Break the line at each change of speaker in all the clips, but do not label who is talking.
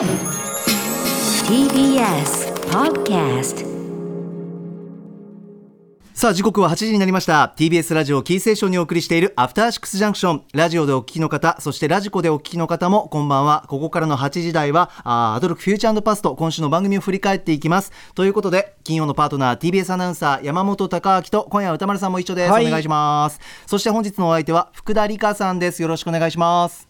TBS Podcast
さあ時刻は8時になりました。TBS ラジオキーセーションにお送りしているアフターシックスジャンクションラジオでお聞きの方そしてラジコでお聞きの方もこんばんは。ここからの8時台はあーアドルクフューチャーパスト今週の番組を振り返っていきます。ということで金曜のパートナー TBS アナウンサー山本貴明と今夜は歌丸さんも一緒です、
はい。
お願いします。そして本日のお相手は福田理香さんです。よろしくお願いします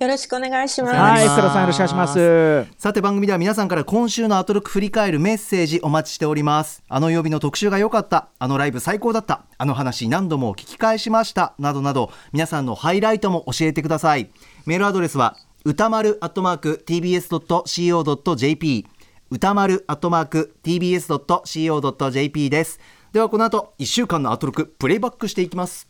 よろしくお願いします。
はい、福田さんよろしくお願いします。
さて番組では皆さんから今週のアトロック振り返るメッセージお待ちしております。あの曜日の特集が良かった。あのライブ最高だった。あの話何度も聞き返しました。などなど皆さんのハイライトも教えてください。メールアドレスは歌丸アットマーク tbs.co.jp 歌丸アットマーク tbs.co.jp です。ではこの後1週間のアトロックプレイバックしていきます.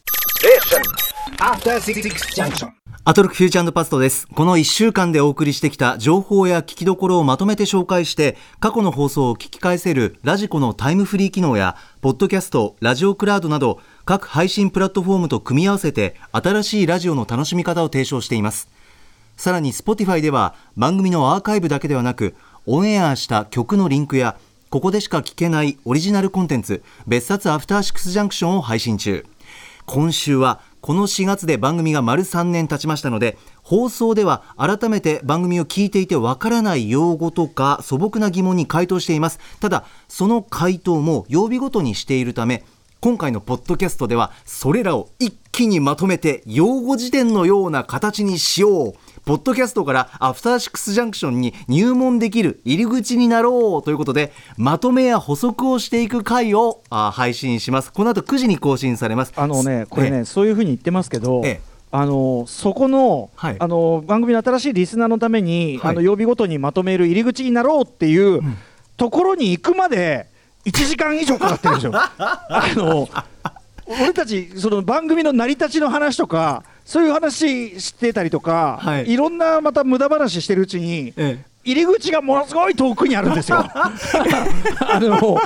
アトロクフューチャーパストです。この1週間でお送りしてきた情報や聞きどころをまとめて紹介して、過去の放送を聞き返せるラジコのタイムフリー機能や、ポッドキャスト、ラジオクラウドなど、各配信プラットフォームと組み合わせて、新しいラジオの楽しみ方を提唱しています。さらに Spotify では番組のアーカイブだけではなくオンエアした曲のリンクやここでしか聞けないオリジナルコンテンツ別冊アフターシックスジャンクションを配信中今週はこの4月で番組が丸3年経ちましたので放送では改めて番組を聞いていてわからない用語とか素朴な疑問に回答しています。ただその回答も曜日ごとにしているため今回のポッドキャストではそれらを一気にまとめて用語辞典のような形にしよう。ポッドキャストからアフターシックスジャンクションに入門できる入り口になろうということでまとめや補足をしていく回をあ配信します。この後9時に更新されます。
あのね、これ
え
ね、そういうふうに言ってますけど、
ええ。
あのそこの,、
はい。
あの番組の新しいリスナーのために、
はい。
あの曜日ごとにまとめる入り口になろうっていう、ところに行くまで1時間以上かかってるんですよ。あの俺たちその番組の成り立ちの話とかそういう話してたりとか、
はい。
い、ろんなまた無駄話してるうちに、
ええ。
入り口がものすごい遠くにあるんですよ。あの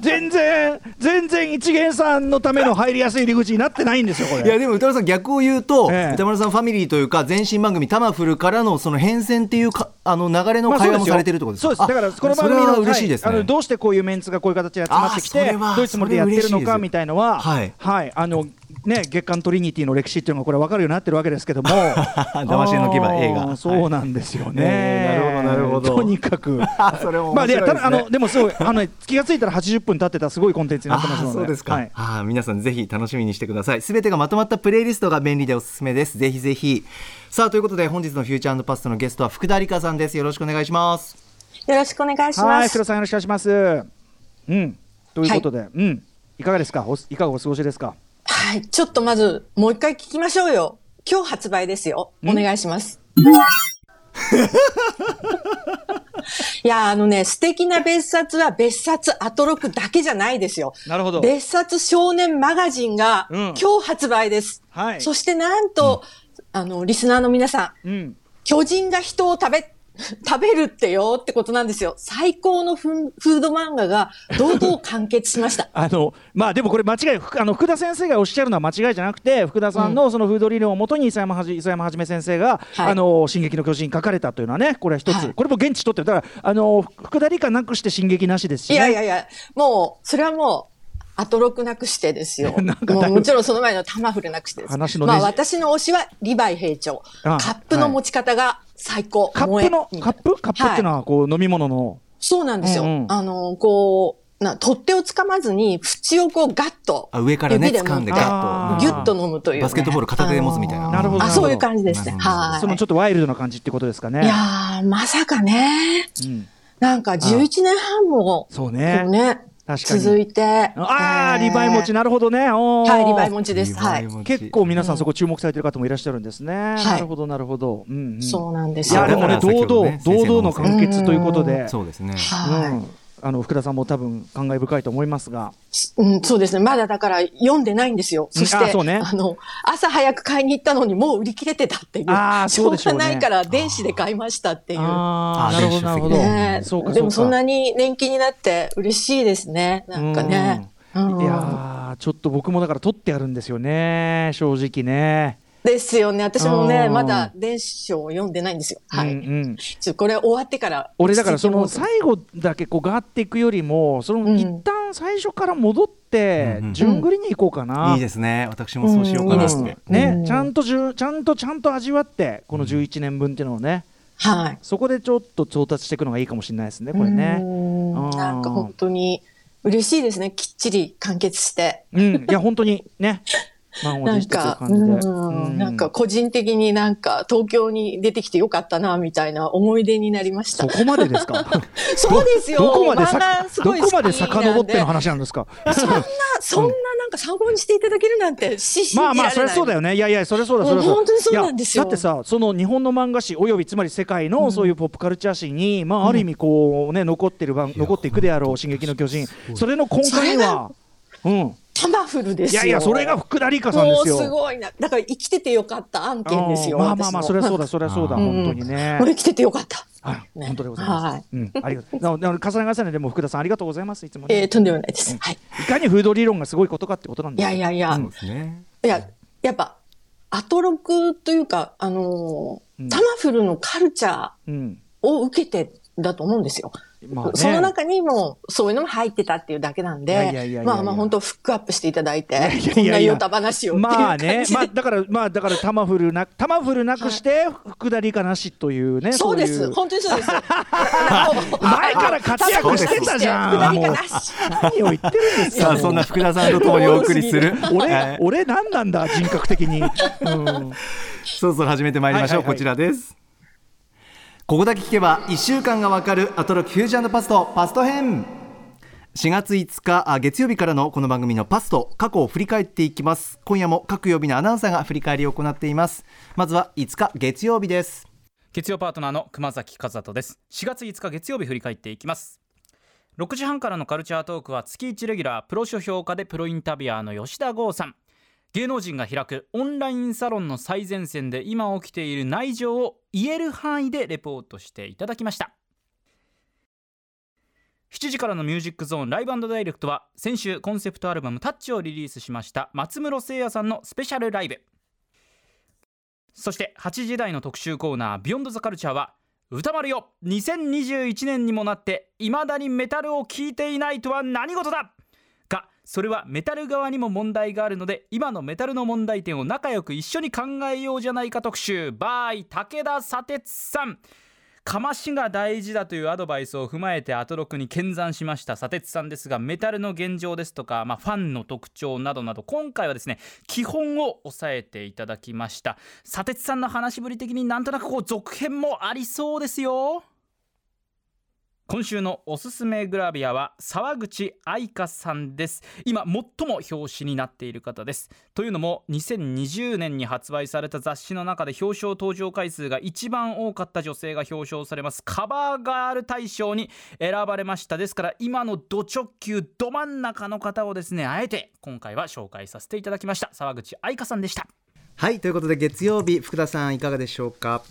全然全然一元さんのための入りやすい入り口になってないんですよこれ。
いやでも歌丸さん逆を言うと、
ええ。
歌丸さんファミリーというか前身番組タマフルからのその変遷っていうかあの流れの会話もされてるってことですか、
そうです。だからこの番組の
あそれは嬉しいですね、
はい。あのどうしてこういうメンツがこういう形で集まってきてどういうつもりでやってるのかみたいのは
はい。
あのね月刊トリニティの歴史っていうのがこれ分かるようになってるわけですけども。
騙し絵の牙映画。
そうなんですよね、
えーなるほどなるほど。
とにかく。
それも
まあでただあのでもすごいあのね気がついたら80分経ってたすごいコンテンツになってますので。
そうですか、
はい。
あー皆さんぜひ楽しみにしてください。すべてがまとまったプレイリストが便利でおすすめです。ぜひぜひ。さあということで本日のフューチャーパストのゲストは福田理香さんです。よろしくお願いします。
よろしくお願いし
はい、
ます。
福田さんよろしくお願いします。うん、ということで、うん、いかがですか、おいかがお過ごしですか？
はい。ちょっとまず、もう一回聞きましょうよ。今日発売ですよ。お願いします。いや、あのね、素敵な別冊は別冊アトロクだけじゃないですよ。
なるほど
別冊少年マガジンが
うん
今日発売です。
はい
そしてなんと、あの、リスナーの皆さん、
うん、
巨人が人を食べ、食べるってよってことなんですよ。最高のフード漫画が堂々完結しました。
あの、まあ、でもこれ間違い、ふあの福田先生がおっしゃるのは間違いじゃなくて、福田さんのそのフード理論をもとに、磯山はじ、磯山はじめ先生が。
はい
あの、進撃の巨人書かれたというのはね、これは一つ、
はい
これも現地取ってる、だから、あの、福田理科なくして進撃なしですし、ね。
いやいやいや、もう、それはもう、アトロクなくしてですよ。もうもちろんその前のタマフルなくしてです。
話のね
まあ私の推しはリヴァイ兵長。
あ
カップの持ち方が最高。
カップのカップ？カップっていうのはこう飲み物の、
そうなんですよ。
うんうん
あの、こう、な、取っ手をつかまずに、縁をこうガッと。
あ上からね掴んでガッと
ギュッと飲むという、ね。
バスケットボール片手で持つみたいな
なるほど
あ、そういう感じですね。はい。
そのちょっとワイルドな感じってことですかね。
いやー、まさかね。
うん
なんか11年半も、
そうね
こうね、続いて。
ああ、
えー
リヴァイ持ち、なるほどね。
はい、リヴァイ持ちです。はい。
結構皆さんそこ注目されてる方もいらっしゃるんですね。
い
なるほど、なるほど。うんうん
そうなんですよ。
いや、でもね、堂々、堂々の完結ということで。
そうですね
はい、
うんあの福田さんも多分感慨深いと思いますが、
うん、そうですね。まだだから読んでないんですよ。そして、
あそうね
の、朝早く買いに行ったのにもう売り切れてたっていう。
あー
しょ
そうでしょうね
うがないから電子で買いましたっていう。
ああ、
あ
なるほど、なるほど。
ねえ
そうか、
でもそんな
に、
に年季になって嬉しいですね。なんかね。うん
いやーちょっと僕もだから取ってあるんですよね、正直ね。
ですよね。私もね、まだ電子書を読んでないんですよ。はい。
うんうん
ちょっとこれ終わってから。
俺だからその最後だけこうガーっていくよりもその
うん
一旦最初から戻って順繰りに行こうかな。
いいですね私もそうしようかな
ねちゃんとじゅちゃんとちゃんと味わってこの11年分っていうのをね
はい。
そこでちょっと調達していくのがいいかもしれないですねこれ
う
ね。
ん
うん
なんか本当に嬉しいですね。きっちり完結して。
うんいや本当にね 満を
なんか、
感じで。
うん、なんか個人的になんか東京に出てきてよかったな、みたいな思い出になりました
そ。こまでですか？
そうですよ。
どこまでさどこまで遡っての話なんですか？
そんな、そんななんか参考にしていただけるなんて。
まあまあそれはそうだよね。いやいやそれはそうだそれはそう
本当にそうなんですよ
いやだってさその日本の漫画史およびつまり世界のそういうポップカルチャー史に、まあある意味こうね残ってる番残っていくであろう進撃の巨人それの根幹にはうん
タマフルですよ。
いやいやそれが福田理香さんですよ。
もうすごいな。だから生きててよかった案件ですよ。
うんまあまあまあそれはそうだそれはそうだ
うん
本当にね。
これ来ててよかった。
はい
ね
本当でございます。
はい
うんありがとう。なので重ね重ねでも福田さんありがとうございますいつもね。
えー、とんでもないです。はい。
いかにフード理論がすごいことかってことなん
い
ですよ。
やいやいや、
そうですね
いや、やっぱ、アトロクというか、あのー
うん
タマフルのカルチャー
うん。
を受けてだと思うんですよ。
まあね
その中にもそういうのも入ってたっていうだけなんで、まあまあ本当フックアップしていただいて
やいやいや、
こんなヨタ話を
まあ。ね、まあだからまあだからタマフルなタマフルなくして福田理香なしというね。
そうで
い
す。本当にそうです。
前から活躍してたじゃん。何を言ってるんですか。
さあそんな福田さんとともにお送りする は
俺
い
俺何なんだ人格的に。うん。
そろそろ始めてまいりましょう、
はいはいはい
こちらですここだけ聞けば1週間がわかるアトロクフュージョンパストパスト編。4月5日あ月曜日からのこの番組のパスト過去を振り返っていきます。今夜も各曜日のアナウンサーが振り返りを行っています。まずは5日月曜日です。
月曜パートナーの熊崎和人です。4月5日月曜日振り返っていきます。6時半からのカルチャートークは月1レギュラープロ書評家でプロインタビュアーの吉田剛さん。芸能人が開くオンラインサロンの最前線で今起きている内情を言える範囲でレポートしていただきました。7時からのミュージックゾーンライブダイレクトは先週コンセプトアルバム「タッチをリリースしました松室聖弥さんのスペシャルライブ。そして8時台の特集コーナー「ビヨンドザカルチャーは歌丸よ。2021年にもなっていまだにメタルを聴いていないとは何事だ。それはメタル側にも問題があるので今のメタルの問題点を仲良く一緒に考えようじゃないか特集。by 武田砂鉄さん。かましが大事だというアドバイスを踏まえてアトロクに見参しました。砂鉄さんですがメタルの現状ですとか、まあ、ファンの特徴などなど今回はですね基本を押さえていただきました。砂鉄さんの話しぶり的になんとなくこう続編もありそうですよ。今週のおすすめグラビアは沢口愛香さんです。今最も表紙になっている方です。というのも2020年に発売された雑誌の中で表彰登場回数が一番多かった女性が表彰されます。カバーガール大賞に選ばれましたですから今のド直球ど真ん中の方をですねあえて今回は紹介させていただきました。沢口愛香さんでした。
はいということで月曜日福田さんいかがでしょうか？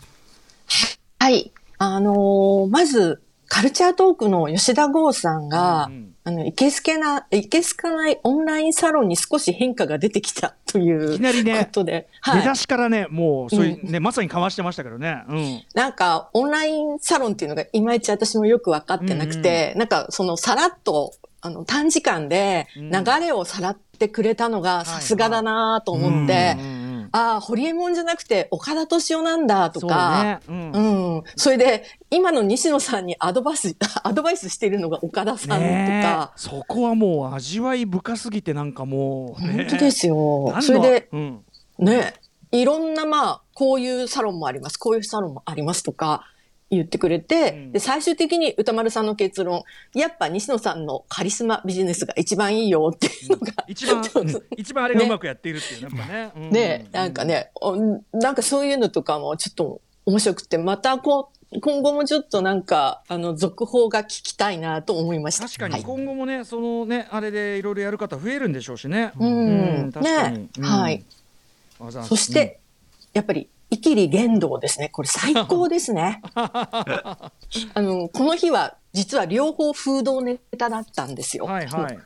はい。あのーまず、カルチャートークの吉田剛さんが、
うん
あの、いけすけな、いけすかないオンラインサロンに少し変化が出てきたという
いきなりね
ことで、はい。
出だしからねもうそういうねまさにかわしてましたけどね。うん。
なんか、オンラインサロンっていうのがいまいち私もよく分かってなくて、なんか、その、さらっと、あの、短時間で
うん
流れをさらってくれたのがさすがだなと思って、
うんうんうん
ああ、ホリエモンじゃなくて岡田敏夫なんだと
そう
か、
ね。うん。
うん。それで、今の西野さんにアドバイス、アドバイスしてるのが岡田さんとか、
そこはもう味わい深すぎてなんかもう、ね
本当ですよ。それで、
うん、
ね、いろんな、まあ、こういうサロンもあります、こういうサロンもありますとか言ってくれて、
うん。
で、最終的に歌丸さんの結論、やっぱ西野さんのカリスマビジネスが一番いいよっていうのが、
うん。一番 あれがうまくやっているっていうねやっぱね。
なんか。ね、おなんかそういうのとかもちょっと面白くて、またこう、今後もちょっとなんか、あの、続報が聞きたいなと思いました。
確かに
はい。
今後もね、そのね、あれでいろいろやる方増えるんでしょうしね。
うん。
確かに。
ね。
うん。
はい。そして、やっぱり、イキリ言動ですね。これ最高ですね。あの、この日は実は両方風土ネタだったんですよ。
はいはい。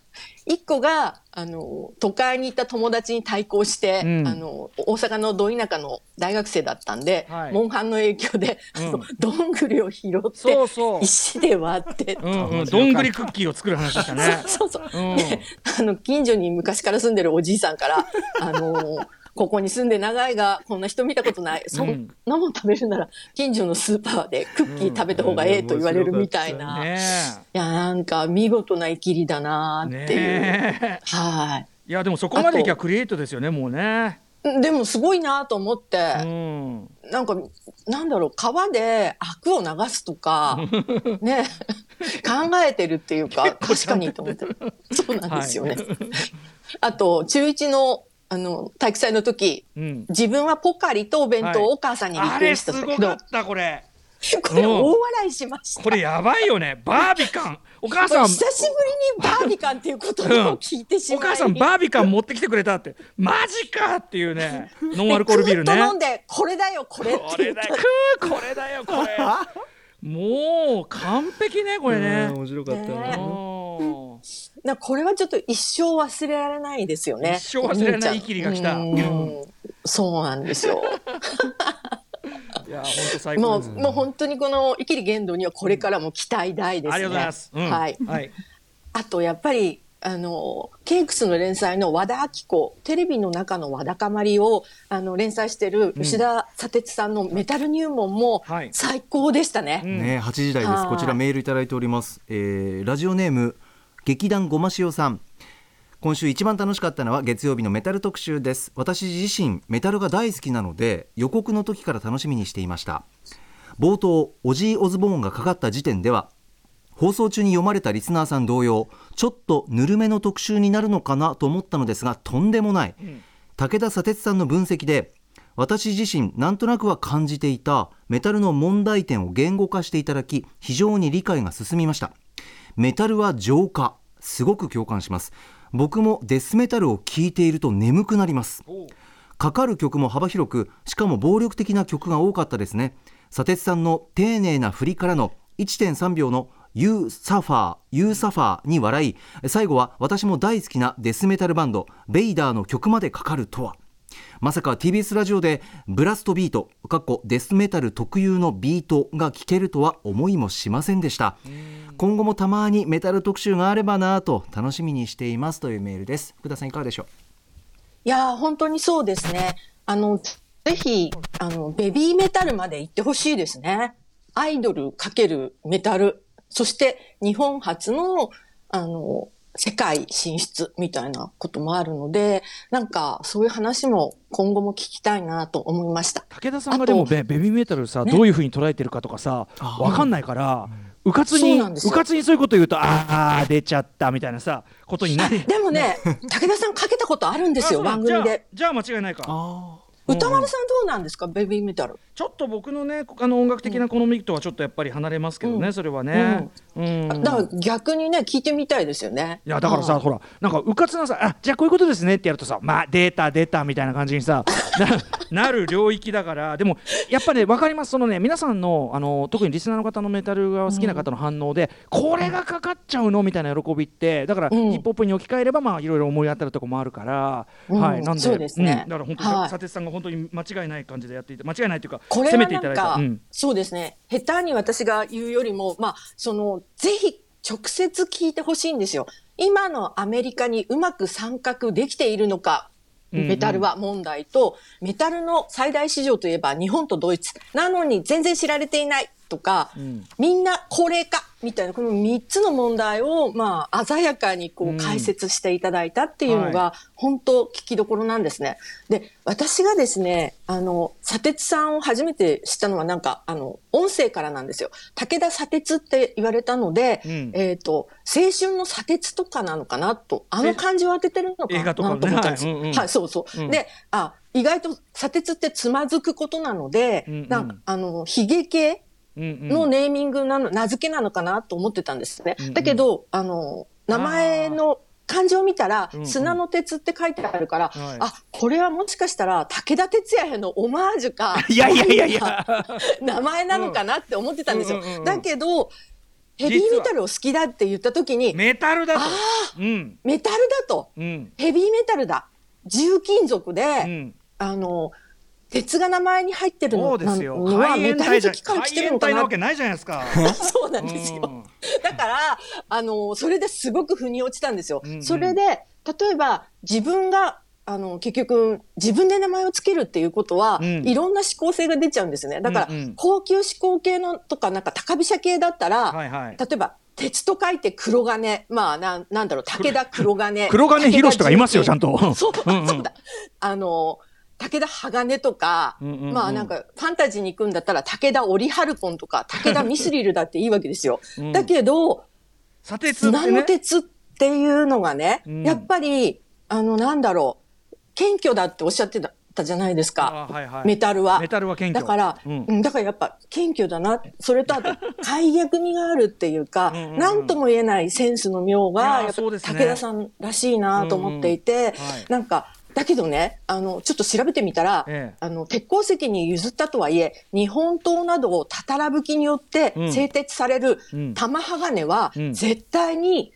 一個が、あの、都会に行った友達に対抗して、
うん
あの、大阪のど田舎の大学生だったんで、
はい
モンハンの影響で、
うん
どんぐりを拾って、
そうそう。
石で割って、
うんうん。どんぐりクッキーを作る話でしたね。
そうそう。
うん。
で、あの、近所に昔から住んでるおじいさんから、あのここに住んで長いが、こんな人見たことない。そんなもん食べるなら、近所のスーパーでクッキー食べた方がええと言われるみたいな。い
ね
や、なんか見事な生きりだな
え。
っていう。
ねえ。
はい
やでもそこまでいきゃクリエイトですよねもうね。
い。でもすごいなと思って、
うん。
なんか、なんだろう、川でアクを流すとか、ね、考えてるっていうか、確かにと思って。そうなんですよね。あと、中1の、あの、体育祭の時、
うん。
自分はポカリとお弁当をお母さんにリ
あ
クエスト
れすご
したけど、
かったこれ。
これ大笑いしました。
これやばいよね。バービカン。お母さん。
久しぶりにバービカンっていう言葉を聞いてしまい、
お母さんバービカン持ってきてくれたってマジかっていうね ノンアルコールビールね
飲んで、これだよ、これって
こ
言った
れだよこれだよ これもう完璧ねこれね
面白かった
ね
な。
うん
なこれはちょっと一生忘れられないですよね。
一生忘れられないイキリが来た
うんそうなんですよ。
いや本当最高
もう、
です
もう本当にこのイキリ言動にはこれからも期待大ですね。
ありがとうございます、うん
はい。
はい
あとやっぱり、あの、ケイクスの連載の和田アキ子、テレビの中の和田かまりを、あの、連載してる吉田砂鉄さんのメタル入門も
はい
最高でしたね。
うん
ね、8時台です。
はい
こちらメールいただいております。えーラジオネーム劇団ごま塩さん。今週一番楽しかったのは月曜日のメタル特集です。私自身メタルが大好きなので予告の時から楽しみにしていました。冒頭オジー・オズボーンがかかった時点では放送中に読まれたリスナーさん同様ちょっとぬるめの特集になるのかなと思ったのですがとんでもない、武田砂鉄さんの分析で私自身なんとなくは感じていたメタルの問題点を言語化していただき非常に理解が進みましたメタルは浄化。すごく共感します。僕もデスメタルを聴いていると眠くなります。かかる曲も幅広くしかも暴力的な曲が多かったですね。砂鉄さんの丁寧な振りからの1.3秒の You Suffer, You Suffer に笑い最後は私も大好きなデスメタルバンドベイダーの曲までかかるとは。まさか TBS ラジオでブラストビートかっこデスメタル特有のビートが聴けるとは思いもしませんでした今後もたまにメタル特集があればなぁと楽しみにしていますというメールです福田さんいかがでしょう？
いやー、本当にそうですね。あの、ぜひ、あの、ベビーメタルまで行ってほしいですね。アイドルかけるメタル。そして、日本初の、あの、世界進出みたいなこともあるので、なんか、そういう話も今後も聞きたいなと思いました。
武田さんがでもベベビーメタルさ、どういうふうに捉えてるかとかさわかんないから、うかつに
そうなんですよ。
うかつにそういうこと言うとああ出ちゃったみたいなさことになり
でもね、武田さんかけたことあるんですよ、番組で。
じゃあじゃあ間違いないか。
歌丸さんどうなんですか、ベビーメタル。
ちょっと僕のねあの音楽的な好みとはちょっとやっぱり離れますけどね、
うん。
それはね、うん
だから逆にね、聞いてみたいですよね。
いやだからさ、
はい
ほらなんかうかつなさあじゃあこういうことですねってやるとさまあデータデータみたいな感じにさな なる領域だからでもやっぱね分かります。そのね皆さんのあの特にリスナーの方のメタルが好きな方の反応で、これがかかっちゃうのみたいな喜びってだから、
うん。
ヒップホップに置き換えればまあいろいろ思い当たるとこもあるから、
うん。
はいなんで
そうですね。
ん。だから本当
はい。
さてつさんが本当に間違いない感じでやっていて間違いないというか
これ
攻め
はなんか、
ていただいた。うん。
そうですね。下手に私が言うよりも、まあ、その、ぜひ直接聞いてほしいんですよ。今のアメリカにうまく参画できているのか、
うんうん
メタルは問題と、メタルの最大市場といえば日本とドイツ。なのに全然知られていないとか、
ん。
みんな高齢化みたいな、この3つの問題を、まあ、鮮やかにこ
う
解説していただいたっていうの
は
が、本当聞きどころなんですね。で、私がですね、あの、砂鉄さんを初めて知ったのはなんか、あの、音声からなんですよ。武田砂鉄って言われたので、
うん。
えっ、と、青春の砂鉄とかなのかなと、あの漢字を当ててるのかなと思ったんです。よ。
はい。うんうん。
はい、そうそう。
うん。
で、あ、意外と砂鉄ってつまずくことなので、
うんうん。
なんか、あの、ヒゲ系のネーミングなの、名付けなのかなと思ってたんですね。
うんうん。
だけど、あの、名前の漢字を見たら
うんう、ん。
砂の鉄って書いてあるから、
はい。
あ、これはもしかしたら武田鉄矢へのオマージュか、
いやいやいやいや。
名前なのかなって思ってたんですよ。
うんうんうんうん。
だけど、ヘビーメタルを好きだって言った時に、
メタルだと。
あ
うん。
メタルだと。
うん。
ヘビーメタルだ。重金属で、
うん。
あの、鉄が名前に入ってるの
そうですよ
のは
海
メタル
援隊じゃ
好きから来て
海援
るのかな？
わけないじゃないですか
そうなんですよ。
うん
だから、あの、それですごく腑に落ちたんですよ。
うんうん
それで、例えば自分が、あの、結局、自分で名前をつけるっていうことは、
うん
いろんな思考性が出ちゃうんですよね。だから、
うんうん
高級志向系のとか、なんか高飛車系だったら、
はいはい
例えば、鉄と書いて黒金。まあ、なん、なんだろう、武田黒金。
黒金博士とかいますよちゃん
と。
と
そう、
うんうん
そうだ。あの、武田鋼とか、
うんうんうん。
まあなんか、ファンタジーに行くんだったら、武田オリハルコンとか、武田ミスリルだっていいわけですよ。
うん。
だけど、
砂鉄って
砂の
ね
鉄っていうのがね、
うん。
やっぱり、あの、なんだろう、謙虚だっておっしゃってたじゃないですか。
あはいはい。
メタルは。
メタルは謙虚。
だから、
うん。
うんだからやっぱ謙虚だな。それとあと、解逆味があるっていうか、
うんうんうん。
なんとも言えないセンスの妙
い
が、武田さんらしいなと思っていて、
うんうん。はい。
なんか、だけどね、あの、ちょっと調べてみたら、
ええ。
あの、鉄鉱石に譲ったとはいえ、日本刀などをたたら吹きによって
うん。
製鉄される
うん。
玉鋼は、
うん。
絶対に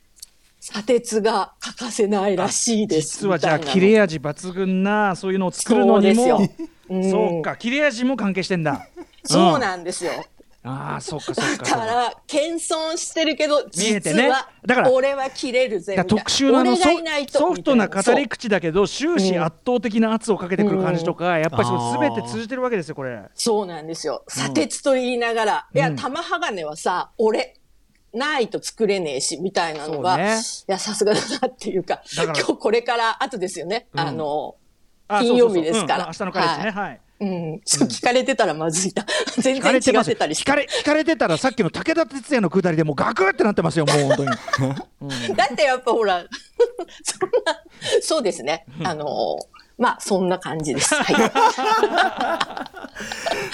砂鉄が欠かせないらしいです。
実はじゃあ切れ味抜群なそういうのを作るのにも。
そうですよ。うん。
そうか切れ味も関係してんだ。
そうなんですよ。
ああそうかそうか
だか。ら、謙遜してるけど、実は、
だから
俺は切れるぜ、みたいな。
特殊の
俺
ソ
がいないと
ソフトな語り口だけど終始圧倒的な圧をかけてくる感じとかやっぱりそ
うん。
れ全て通じてるわけですよこれ。
そうなんですよ。砂鉄と言いながら、いや、
うん
玉鋼はさ、俺、ないと作れねえし、みたいなのが、
そうね。
いや、さすがだなっていうか、今日これから後ですよね。
うん。
あの、
あ
金曜日ですから。
そうそうそううん明日のカレッジね。はい。
うん、ちょっと聞かれてたらまずいな。全然違ってたり。
聞かれ聞かれてたらさっきの武田鉄矢のくだりでもうガクってなってますよもう本当に。
だってやっぱほら、そんな、そうですね。あの、まあ、そんな感じです。はい。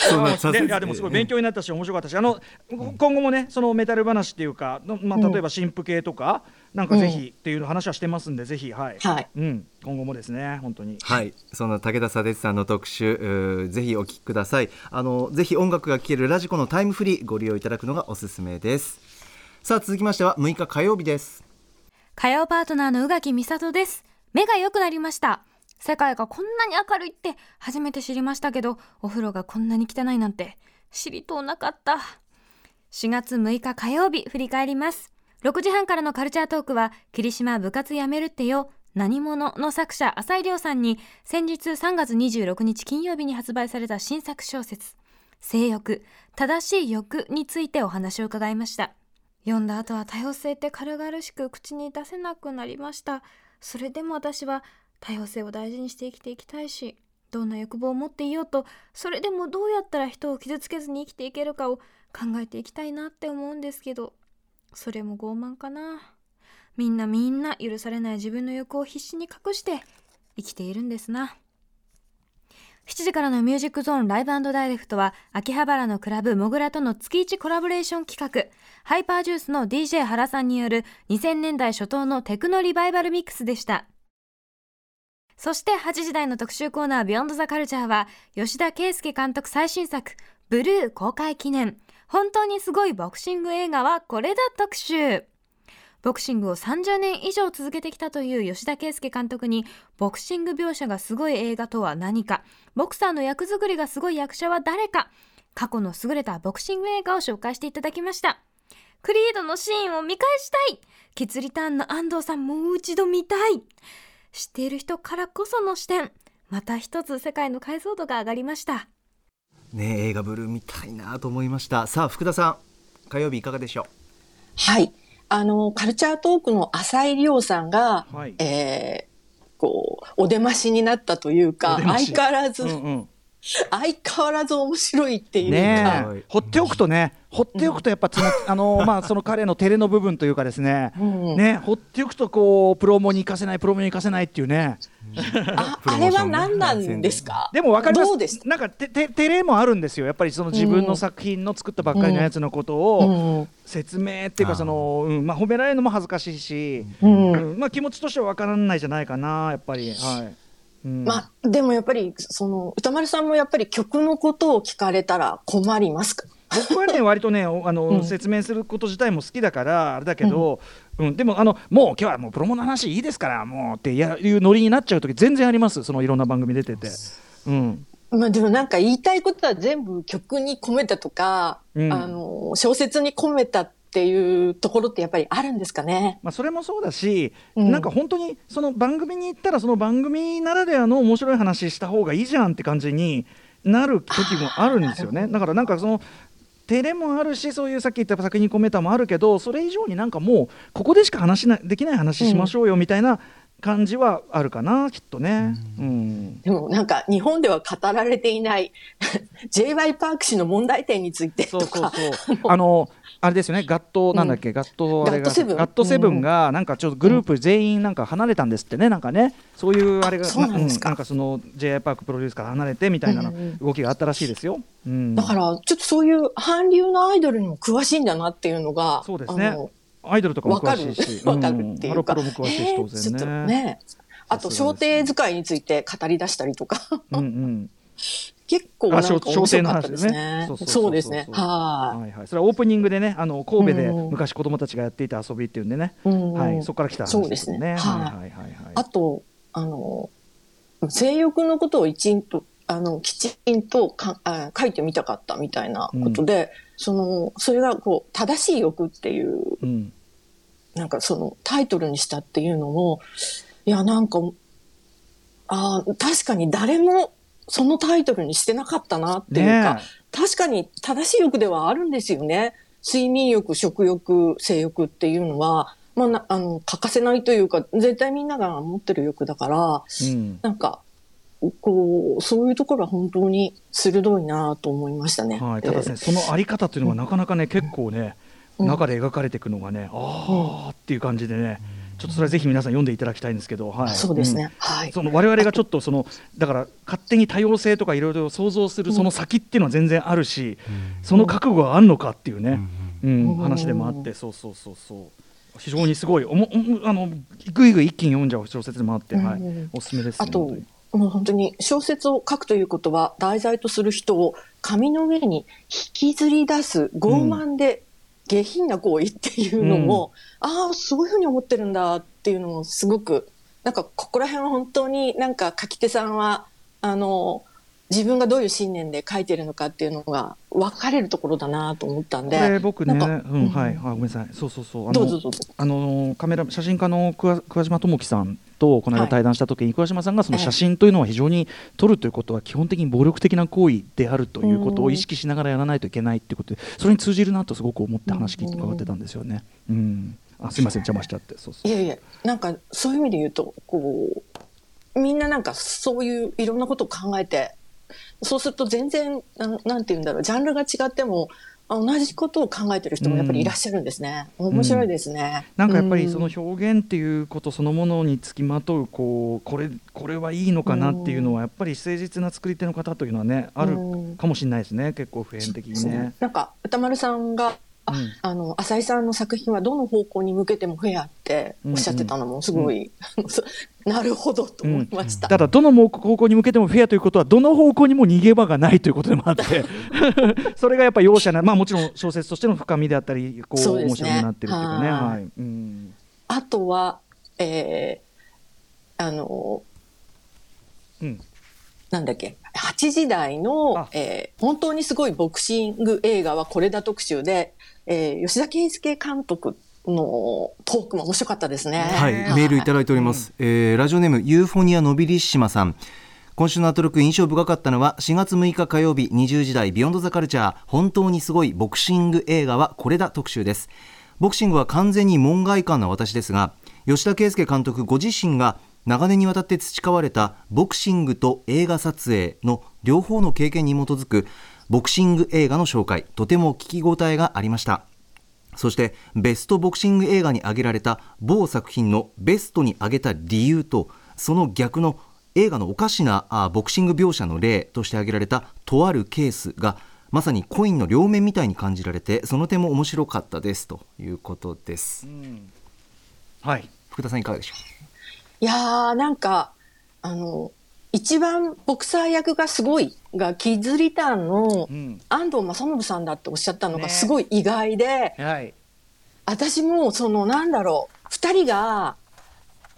そんなさ
でいやでもすごい勉強になったし面白かったしあの今後もねそのメタル話っていうか、のまあ、例えば新婦系とか、なんかぜひっていう話はしてますんでぜひはい、
はい
うん、今後もですね本当に
はい、そんな武田砂鉄さんの特集、ぜひお聞きください。あのぜひ音楽が聴けるラジコのタイムフリーご利用いただくのがおすすめです。さあ続きましては6日火曜日です。
火曜パートナーの宇垣美里です目が良くなりました世界がこんなに明るいって初めて知りましたけどお風呂がこんなに汚いなんて知りとうなかった。4月6日火曜日振り返ります。6時半からのカルチャートークは霧島部活やめるってよ何者の作者浅井亮さんに先日3月26日金曜日に発売された新作小説性欲正しい欲についてお話を伺いました。読んだ後は多様性って軽々しく口に出せなくなりました。それでも私は多様性を大事にして生きていきたいしどんな欲望を持っていようとそれでもどうやったら人を傷つけずに生きていけるかを考えていきたいなって思うんですけどそれも傲慢かな。みんなみんな許されない自分の欲を必死に隠して生きているんですな。7時からのミュージックゾーンライブダイレクトは秋葉原のクラブモグラとの月1コラボレーション企画。ハイパージュースの DJ 原さんによる2000年代初頭のテクノリバイバルミックスでした。そして8時台の特集コーナービヨンドザカルチャーは吉田圭佑監督最新作ブルー公開記念。本当にすごいボクシング映画はこれだ特集。ボクシングを30年以上続けてきたという吉田圭佑監督にボクシング描写がすごい映画とは何かボクサーの役作りがすごい役者は誰か過去の優れたボクシング映画を紹介していただきました。クリードのシーンを見返したい。ケツリターンの安藤さんもう一度見たい。知っている人からこその視点。また一つ世界の解像度が上がりました。
ね映画ブルー見たいなと思いました。さあ福田さん火曜日いかがでしょう？
はい。あの、カルチャートークの浅井亮さんが、
はい。
えーこう、お出ましになったというか、相変わらず、
うんうん。
相変わらず面白いっていうか、
ね
はい。
え放っておくとね放っておくとやっぱそのあの まあその彼の照れの部分というかですね
うん
ね放っておくとこうプロモに行かせないプロモに行かせないっていうね。
ああれは何なんですか？
で。も分かります。なんかてて照れもあるんですよ。やっぱりその自分の作品の作ったばっかりのやつのことを
うん
説明っていうかその、うんまあ、褒められるのも恥ずかしいし、
うん。
うん。まあ、気持ちとしては分からないじゃないかなやっぱり。はい。うん。
まあ、でもやっぱり、その、歌丸さんもやっぱり曲のことを聞かれたら困りますか？
僕はね割とねおあの、
うん。
説明すること自体も好きだからあれだけど、うん。でもあのもう今日はもうプロモの話いいですからもうってやいうノリになっちゃう時全然あります。そのいろんな番組出てて。うん。
まあでもなんか言いたいことは全部曲に込めたとか、
うん。
あの、小説に込めたっていうところってやっぱりあるんですかね。
まあ、それもそうだし、
うん。
なんか本当にその番組に行ったらその番組ならではの面白い話した方がいいじゃんって感じになる時もあるんですよね。だからなんかその照れもあるしそういうさっき言った作品に込めたもあるけどそれ以上になんかもうここでしか話しなできない話しましょうよみたいな感じはあるかなきっとね。うん
でもなんか日本では語られていない J.Y. パーク氏の問題点について
そうそう
とか。
そう。あのあれですよね、ガットなんだっけ、ガットあれが
ガットセブン
ガットセブンがなんかちょっとグループ全員なんか離れたんですってね、なんかね、そういうあれが
あそうなんですか
なんかその J.I. パークプロデュースから離れてみたいな
うんうん
動きがあったらしいですよ。うん。
だからちょっとそういう韓流のアイドルにも詳しいんだなっていうのが、
そうですね
あの
アイドルとかも
わかる
詳しいし、
わかるっていうか。
んハロプロも詳しいし当然ね。
ね。あと、小艇使いについて語り出したりとか、
うんうん。
結構なんか面白かった
ですね
ですね。
そう
ですね。は
はいはい。それはオープニングでね、あの神戸で
うん
昔子供たちがやっていた遊びっていうんでね、はい、そこから来た話
そうですね
ね。
はい
はいはいはい
あと、あの、性欲のことを一ちんと、あの、きちんとかあ書いてみたかったみたいなことで、その、それがこう、正しい欲っていう、
うん。
なんかそのタイトルにしたっていうのも、いや、なんか、あー確かに誰もそのタイトルにしてなかったなっていうか、
ね
確かに正しい欲ではあるんですよね。睡眠欲、食欲、性欲っていうのは、まあな、あの、欠かせないというか、絶対みんなが持ってる欲だから、
うん。
なんか、こう、そういうところは本当に鋭いなと思いましたね。
はい、ただね、そのあり方っていうのがなかなかね、結構ね、
うん。
中で描かれていくのがね、ああっていう感じでね、ちょっとそれはぜひ皆さん読んでいただきたいんですけど、はい、
そうですね。
うん。
はい。
その我々がちょっとそのだから勝手に多様性とかいろいろ想像するその先っていうのは全然あるし、その覚悟はあるのかっていうね、うん
うん。
話でもあってそうそうそうそう。非常にすごいおもあのぐいぐい一気に読んじゃう小説でもあって、はい。
うん、
おすすめです、ね。
あともう本当に小説を書くということは、題材とする人を紙の上に引きずり出す傲慢で下品な行為っていうのも、ああ、そういうふうに思ってるんだっていうのもすごく、なんかここら辺は本当になんか書き手さんは、あの、自分がどういう信念で書いてるのかっていうのが分かれるところだなと思ったん
こ
で。
れ僕ね、
な
うんはい、あごめんなさい、そうそうそう、あの。あのカメラ写真家の桑桑島智樹さんとこの間
はい
対談した時に、桑島さんがその写真というのは非常に撮るということは基本的に暴力的な行為であるということを意識しながらやらないといけないっていうことでそれに通じるなとすごく思って話聞いて伺ってたんですよね。うん、あすいません邪魔しちゃって。そうそう
いやいや、なんかそういう意味で言うと、こう、みんななんかそういういろんなことを考えて、そうすると全然、なんなんて言うんだろう、ジャンルが違っても、あ同じことを考えてる人もやっぱりいらっしゃるんですね。面白いですね。
なんかやっぱりその
うん
表現っていうことそのものにつきまとうこうこれこれはいいのかなっていうのはやっぱり誠実な作り手の方というのはねある
うん。
かもしれないですね。結構普遍的にね。
なんか歌丸さんが、あ
うん。
あの浅井さんの作品はどの方向に向けてもフェアっておっしゃってたのもすごい、なるほどと思いました。
ただどの方向に向けてもフェアということはどの方向にも逃げ場がないということでもあって それがやっぱ容赦なまあもちろん小説としての深みであったりこう
そうね。
面白くなってるっていうかね。
はい。
はい。うん。
あとは、えー、あの、
うん
なんだっけ、8時台の
あ、
えー本当にすごいボクシング映画はこれだ特集で、えー吉田圭介監督のトークも面白かったですね。
はい、メールいただいております、えーラジオネームユーフォニアのびりっしまさん。今週のアトロク印象深かったのは4月6日火曜日20時台ビヨンドザカルチャー。本当にすごいボクシング映画はこれだ特集です。ボクシングは完全に門外漢な私ですが吉田圭介監督ご自身が長年にわたって培われたボクシングと映画撮影の両方の経験に基づくボクシング映画の紹介とても聞き応えがありました。そしてベストボクシング映画に挙げられた某作品のベストに挙げた理由とその逆の映画のおかしなあボクシング描写の例として挙げられたとあるケースがまさにコインの両面みたいに感じられてその点も面白かったです。ということです。
はい。
福田さんいかがでしょ
いやー、なんか、あの、一番ボクサー役がすごいがキッズリターンの
うん。
安藤正信さんだっておっしゃったの
ね。
がすごい意外で、
はい。
私もそのなんだろう二人が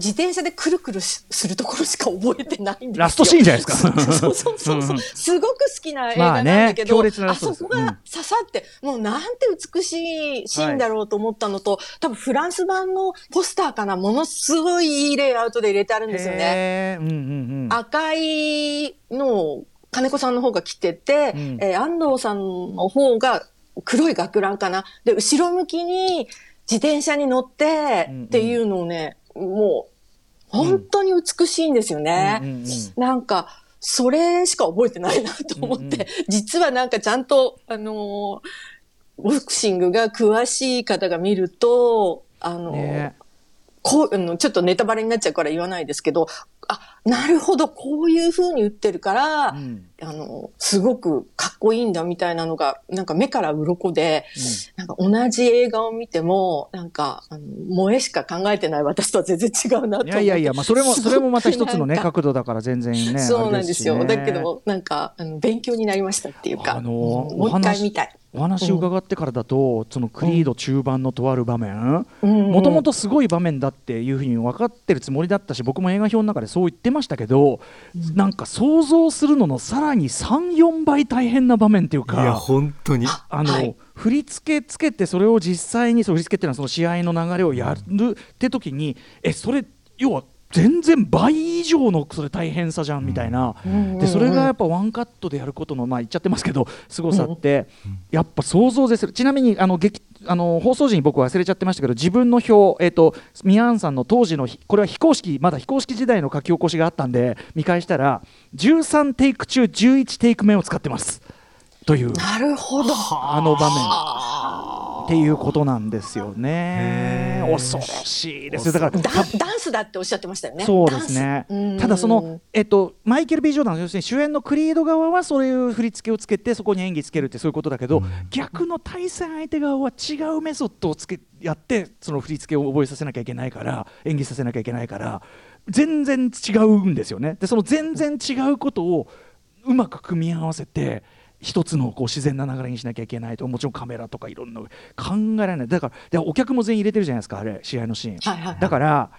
自転車でくるくるしするところしか覚えてないんですよ。
ラストシーンじゃないですか
そうそうそうそう。すごく好きな映画なん
まあね
だけど、
強烈なラストです
あそこが刺さって、もうなんて美しいシーンだろうと思ったのと、多分フランス版のポスターかな、ものすごいいいレイアウトで入れてあるんですよね。
うんうんうん
赤いのを金子さんの方が着てて、
うん
えー安藤さんの方が黒い学ランかな。で、後ろ向きに自転車に乗って
うんうん
っていうのをね、もう本当に美しいんですよね。なんか、それしか覚えてないなと思って、
うんうん。
実はなんかちゃんと、あのーボクシングが詳しい方が見ると、あのー
ね。
こう、あの、ちょっとネタバレになっちゃうから言わないですけど、あ、なるほど、こういう風に打ってるから、
うん
あの、すごくかっこいいんだみたいなのが、なんか目から鱗で、なんか同じ映画を見ても、なんか、あの、萌えしか考えてない私とは全然違うなと思って。
いやいやいや、まあ、それも、それもまた一つのね、角度だから全然ね。
そうなんですよ。
ね
だけど、なんか、あの、勉強になりましたっていうか、
あの
うんもう一回見たい。
お話を伺ってからだと、そのクリード中盤のとある場面、
も
もともとすごい場面だっていうふうに分かってるつもりだったし僕も映画表の中でそう言ってましたけど、なんか想像するののさらに34倍大変な場面っていう
いや
か。
本当に。
あの、
はい。
振り付けつけてそれを実際にそう振り付けっていうのはその試合の流れをやるって時にえそれ要は全然倍以上のそれ大変さじゃんみたいな、でそれがやっぱワンカットでやることのまあ言っちゃってますけど凄さってやっぱ想像でする。ちなみにあの劇あの放送時に僕忘れちゃってましたけど自分の表、えっとミヤンさんの当時のひこれは非公式まだ非公式時代の書き起こしがあったんで見返したら13テイク中11テイク目を使ってます。という。
なるほど。
あの場面っていうことなんですよね。恐ろしいですよ。だから
ダダンスだっておっしゃってましたよね。
そうですね。ただその、えっと、マイケル・ B・ ジョーダン要するに主演のクリード側はそういう振り付けをつけてそこに演技つけるってそういうことだけど、逆の対戦相手側は違うメソッドをつけやってその振り付けを覚えさせなきゃいけないから演技させなきゃいけないから全然違うんですよね。でその全然違うことをうまく組み合わせて一つのこう自然な流れにしなきゃいけないともちろんカメラとかいろんな考えられない。だからでお客も全員入れてるじゃないですかあれ試合のシーン、
はいはいはい。
だから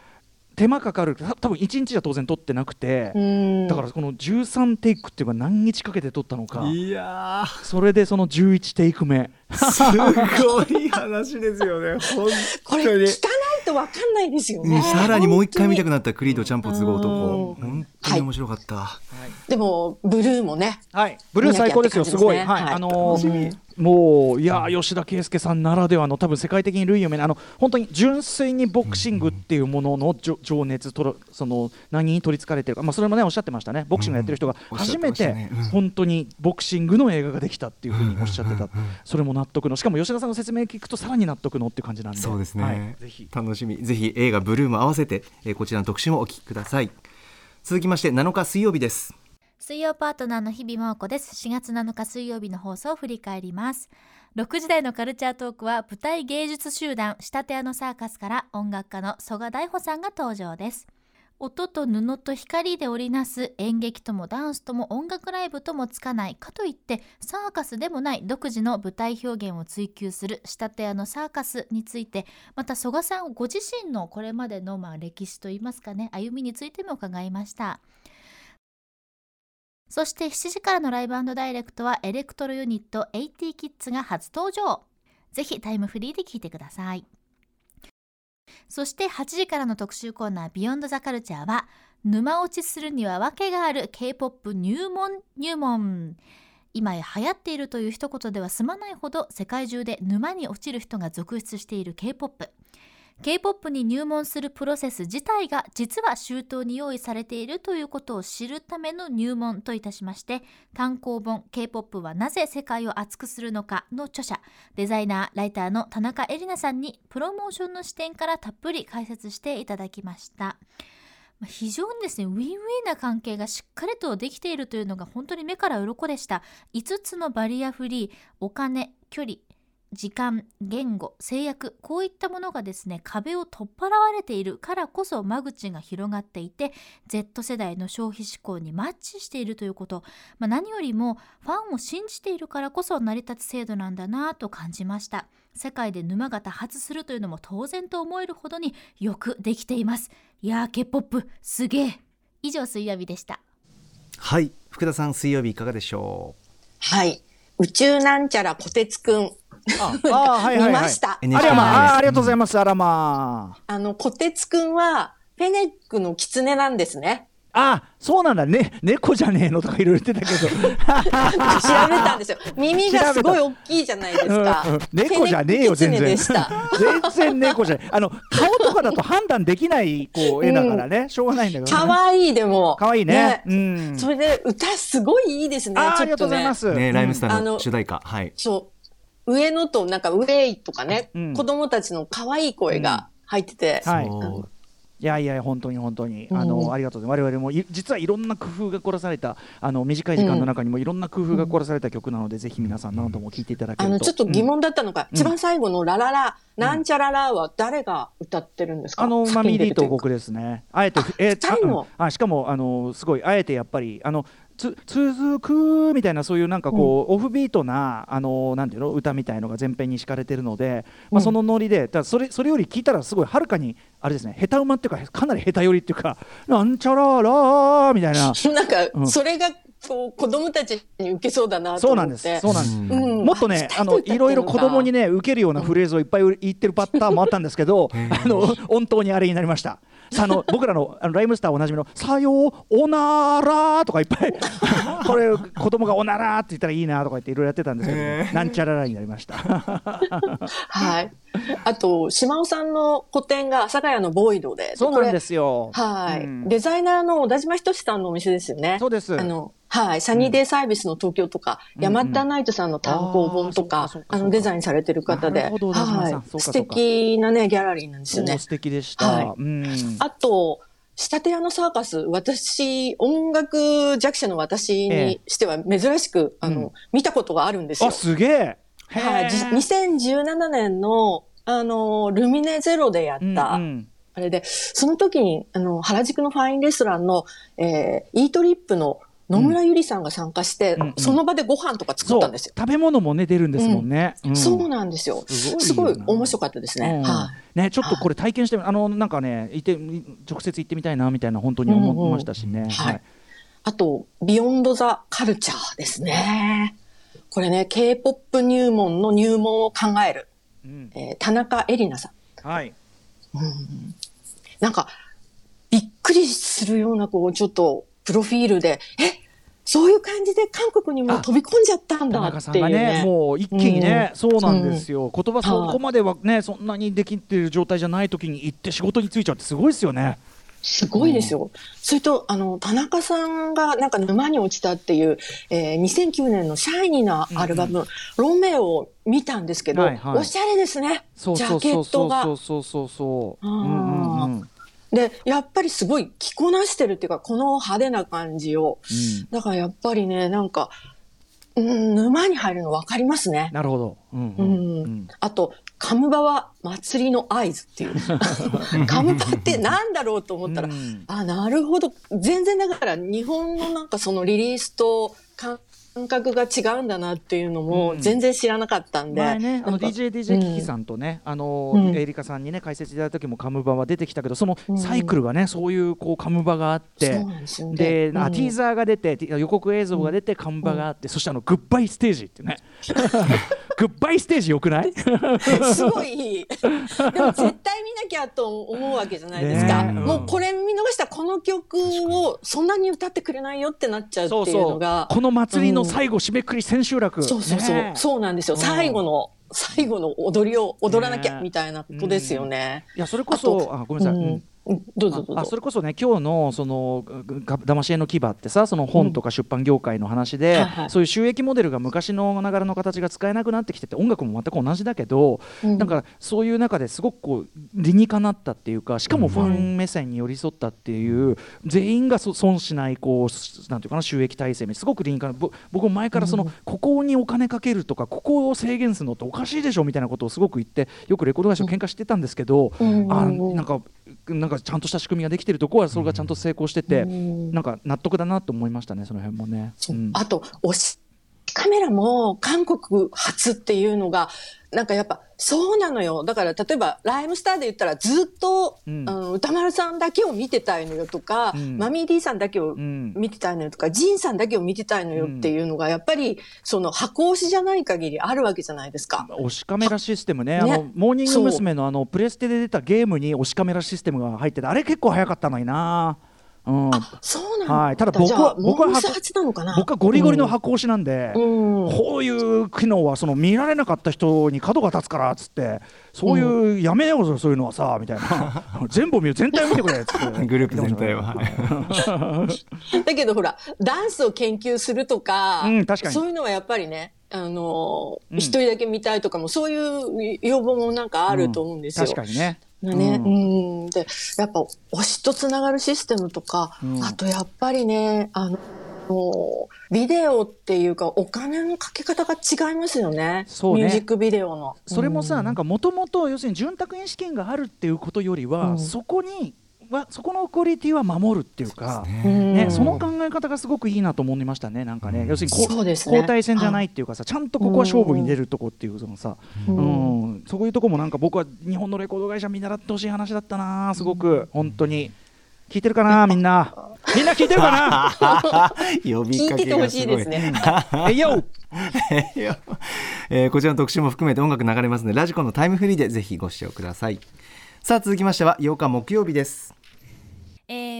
手間かかる。た多分1日じゃ当然撮ってなくて、
うん。
だからこの13テイクっていうか何日かけて撮ったのか。
いや
それでその11テイク目。
ーすごい話ですよね。本
これ
当に。
聞かないとわかんないですよね。
うんさらにもう一回見たく
な
なったクリードちゃんぽ継ぐ男。
うん。
本当に面白かった、
でも、ブルーもね。
はい。ブルー最高ですよ。
見なきゃ
すごい、
はい。
はい。あのーもういや吉田圭佑さんならではの多分世界的に類を見ないあの本当に純粋にボクシングっていうもののじょ情熱とらその何に取りつかれてるか、まあ、それもねおっしゃってましたね。ボクシングやってる人が
うん。
初め
て
本当にボクシングの映画ができたっていうふうにおっしゃってた。それも納得の。しかも吉田さんの説明聞くとさらに納得のっていう感じなんで。
そうですね、
はい。ぜひ
楽しみぜひ映画ブルーも合わせて、えーこちらの特集もお聞きください続きまして7日水曜日です。
水曜パートナーの日々真央子です。4月7日水曜日の放送を振り返ります。6時台のカルチャートークは舞台芸術集団仕立て屋のサーカスから音楽家の曽我大穂さんが登場です。音と布と光で織りなす演劇ともダンスとも音楽ライブともつかないかといってサーカスでもない独自の舞台表現を追求する仕立て屋のサーカスについてまた曽我さんご自身のこれまでのまあ歴史といいますかね歩みについても伺いました。そして7時からのライブダイレクトはエレクトロユニット AT キッズが初登場。ぜひタイムフリーで聴いてください。そして8時からの特集コーナービヨンドザカルチャーは沼落ちするには訳がある K-POP 入門入門。今や流行っているという一言では済まないほど世界中で沼に落ちる人が続出している K-POP K-POP に入門するプロセス自体が実は周到に用意されているということを知るための入門といたしまして単行本 K-POP はなぜ世界を熱くするのかの著者デザイナーライターの田中絵里奈さんにプロモーションの視点からたっぷり解説していただきました。非常にですねウィンウィンな関係がしっかりとできているというのが本当に目から鱗でした5つのバリアフリーお金距離時間言語制約こういったものがですね壁を取っ払われているからこそ間口が広がっていて Z 世代の消費志向にマッチしているということ、まあ、何よりもファンを信じているからこそ成り立つ制度なんだなと感じました。世界で沼が多発するというのも当然と思えるほどによくできています。いやー K-POP すげえ。以上水曜日でした。
はい。福田さん水曜日いかがでしょ
はい。宇宙なんちゃらこてつくん。
ああはいはいはい。
見ました。
ありゃまああー。ありがとうございますあらまあ。
あの、こてつくんは、フェネックの狐なんですね。
あそうなんだ。ね猫じゃねえのとかいろいろ言ってたけど。
調べたんですよ。耳がすごい大きいじゃないですか。
うんうん。猫じゃねえよ全然。全然猫じゃあの顔とかだと判断できないこう絵だからね、しょうがないんだけど、ね、
かわいいでも。
かわいいね。うん。
それで歌すごいいいですね。
あーありが
と
うございます、
うねライムスター
の
主題歌。はい。
そう。上野となんかウェイとかね、
うん。
子供たちの可愛い声が入ってて。
はい。いやいや本当に本当に、
うん。
あのありがとうございます。我々もい実はいろんな工夫が凝らされたあの短い時間の中にもいろんな工夫が凝らされた曲なので、ぜひ皆さん何度も聴いていただけると。
あの、ちょっと疑問だったのが、
うん。
一番最後のラララ、なんちゃららは誰が歌ってるんですか？
あのマミリーと僕
で。
ですね。あえてえああしかもあのすごいあえてやっぱりあのつ続くみたいなそういうなんかこう、オフビートなあのなんていうの歌みたいのが前編に敷かれてるので、まあ
うん
そのノリで、だそれそれより聞いたらすごいはるかにあれですね下手馬っていうかかなり下手寄りっていうかなんちゃららーみたいな。
なんか、
うん
それが、こう、子供たちに受けそうだなと
そうな。んです。そうなんです。
うん
もっとね、あのいろいろ子供にね受けるようなフレーズをいっぱい言ってるパターンもあったんですけど、あの本当にあれになりました。さあの 僕らのあのライムスターおなじみの「さようおなら」とかいっぱい これ子供が「おなら」って言ったらいいなとか言っていろいろやってたんですけど、なんちゃららになりました。
はい。あと、島尾さんの個展が阿佐ヶ谷のボイドで。
そうなんで
こ
すよ。
れはい、
うん
デザイナーの小田島仁さんのお店ですよね。
そうです。
あの、はい。サニーデイサービスの東京とか、
うん
山田ナイトさんの単行本とか、
そうかそうかそうか
あの、デザインされてる方で。
なるほど小田島さん
はい素敵なね、ギャラリーなんですよね
お。素敵でした。
はい
うん。
あと、仕立て屋のサーカス、私、音楽弱者の私にしては珍しく、あの、
うん
見たことがあるんですよ。
あすげえ。
はい。じ
へー
2017年の、あの、ルミネゼロでやった、
うんうん
あれで、その時に、あの、原宿のファインレストランの、えー、イートリップの野村ゆりさんが参加して、
うんうん
その場でご飯とか作ったんですよ。
食べ物もね出るんですもんね。うん
そうなんですよ。
すごい
面白かったですね。
うん
はい。
ね、ちょっとこれ体験してみあのなんかね行って直接行ってみたいなみたいな本当に思いましたしね。
はい。あと、ビヨンドザカルチャーですね。これね、K-POP 入門の入門を考える、
うん
えー田中絵里奈さん。
はい。
なんか、びっくりするような、こう、ちょっと、プロフィールで、えそういう感じで韓国にも飛び込んじゃったん
田
だっていうね。
ねもう一気にね、
うん
そうなんですよ、言葉そこまではねそんなにできてる状態じゃない時に行って仕事に就いちゃうってすごいですよね。
すごいですよ。それと、あの、田中さんがなんか沼に落ちたっていう、えー2009年のシャイニーなアルバム、ロメオを見たんですけど、
はいはい
おしゃれですね。
そう
ジャ
そうそうそ
ケットが
うそう。そうそうそう。うんうんうん
で、やっぱりすごい着こなしてるっていうか、この派手な感じを。だからやっぱりね、なんか、うん、沼に入るの分かりますね。
なるほど。うん
う
うん
ん。あと、カムバは祭りの合図っていう。カムバってなんだろうと思ったら、
うん
あ、なるほど。全然だから日本のなんかそのリリースと感覚が違うんだなっていうのも
うん
全然知らなかったんで。
前ね、あの
なんか
DJ、DJ キキさんとね、あの、
うん
エリカさんにね、解説いただいた時もカムバは出てきたけど、その
うん
サイクルがね、そういうこうカムバがあって
でね。
ティーザーが出て、予告映像が出て、カムバがあって、そしてあのグッバイステージってね。グッバイステージよくない？
すごいいい。でも絶対見なきゃと思うわけじゃないですか。
ねえ
もうこれ見逃したらこの曲をそんなに歌ってくれないよってなっちゃうっていう
そうそう。
のが。
この祭りの最後締めくくり千秋楽。
そうそうそう。
ね
そうなんですよ。
うん
最後の、最後の踊りを踊らなきゃ
ね
みたいなことですよね。
いやそれこそ
あ
ごめんなさい、
うん
うん
うんどうぞどうぞ。
あそれこそね今日のそのがだまし絵の牙ってさその本とか出版業界の話で、
はいはい。
そういう収益モデルが昔のながらの形が使えなくなってきてて音楽も全く同じだけど、
うん。
なんかそういう中ですごくこう理にかなったっていうかしかもファン目線に寄り添ったっていう、全員がそ損しないこうなんていうかな収益体制にすごく理にかなぼ僕も前からその、ここにお金かけるとかここを制限するのっておかしいでしょみたいなことをすごく言ってよくレコード会社と喧嘩してたんですけど、
うん。
あ
うん
なんかなんかちゃんとした仕組みができてるところはそれがちゃんと成功してて、なんか納得だなと思いましたねその辺もね。
そう。
うん。
あと、推しカメラも韓国初っていうのが、なんかやっぱそうなのよ。だから例えばライムスターで言ったらずっと、
うん
あの歌丸さんだけを見てたいのよとか、
うん
マミー D さんだけを
うん
見てたいのよとか、ジンさんだけを見てたいのよっていうのが、やっぱりその箱推しじゃない限りあるわけじゃないですか。
推しカメラシステムね、
ね
あのモーニング娘。のあのプレステで出たゲームに推しカメラシステムが入ってて、あれ結構早かったのにな。うん、
そうなんだ。
はい。ただ僕は僕は僕はゴリゴリの箱推しなんで、
うん。
こういう機能はその見られなかった人に角が立つからっつってそういう、やめようぞそういうのはさみたいな。全部見る全体を見てくれっつって。
グループ全体は。
だけどほら、ダンスを研究するとか、
うん確かに。
そういうのはやっぱりね、あの
うん。
一、人だけ見たいとかも、そういう要望もなんかあると思うんですよ。
確かにね。
ね、
う
うん。ん、で、やっぱ推しとつながるシステムとか、
うん。
あとやっぱりね、あの、ビデオっていうか、お金のかけ方が違いますよね。
そうね。
ミュージックビデオの。
それもさ、
うん。
なんかもともと要するに潤沢に資金があるっていうことよりは、
うん。
そこにはそこのクオリティは守るっていうか。
うん
ね、その考え方がすごくいいなと思いましたね、なんかね、要するにこ
そうね。
交代戦じゃないっていうかさ、ちゃんとここは勝負に出るとこっていうそのさ、
う
うん。ん、そういうとこもなんか僕は日本のレコード会社見習ってほしい話だったな、すごく、本当に。聞いてるかな、みんな？みんな聞いてるかな？
呼びかけ
聞いててほ
がすごい
しいですね。
えいよ。
えーこちらの特集も含めて音楽流れますのでラジコのタイムフリーでぜひご視聴ください。さあ続きましては8日木曜日です。
え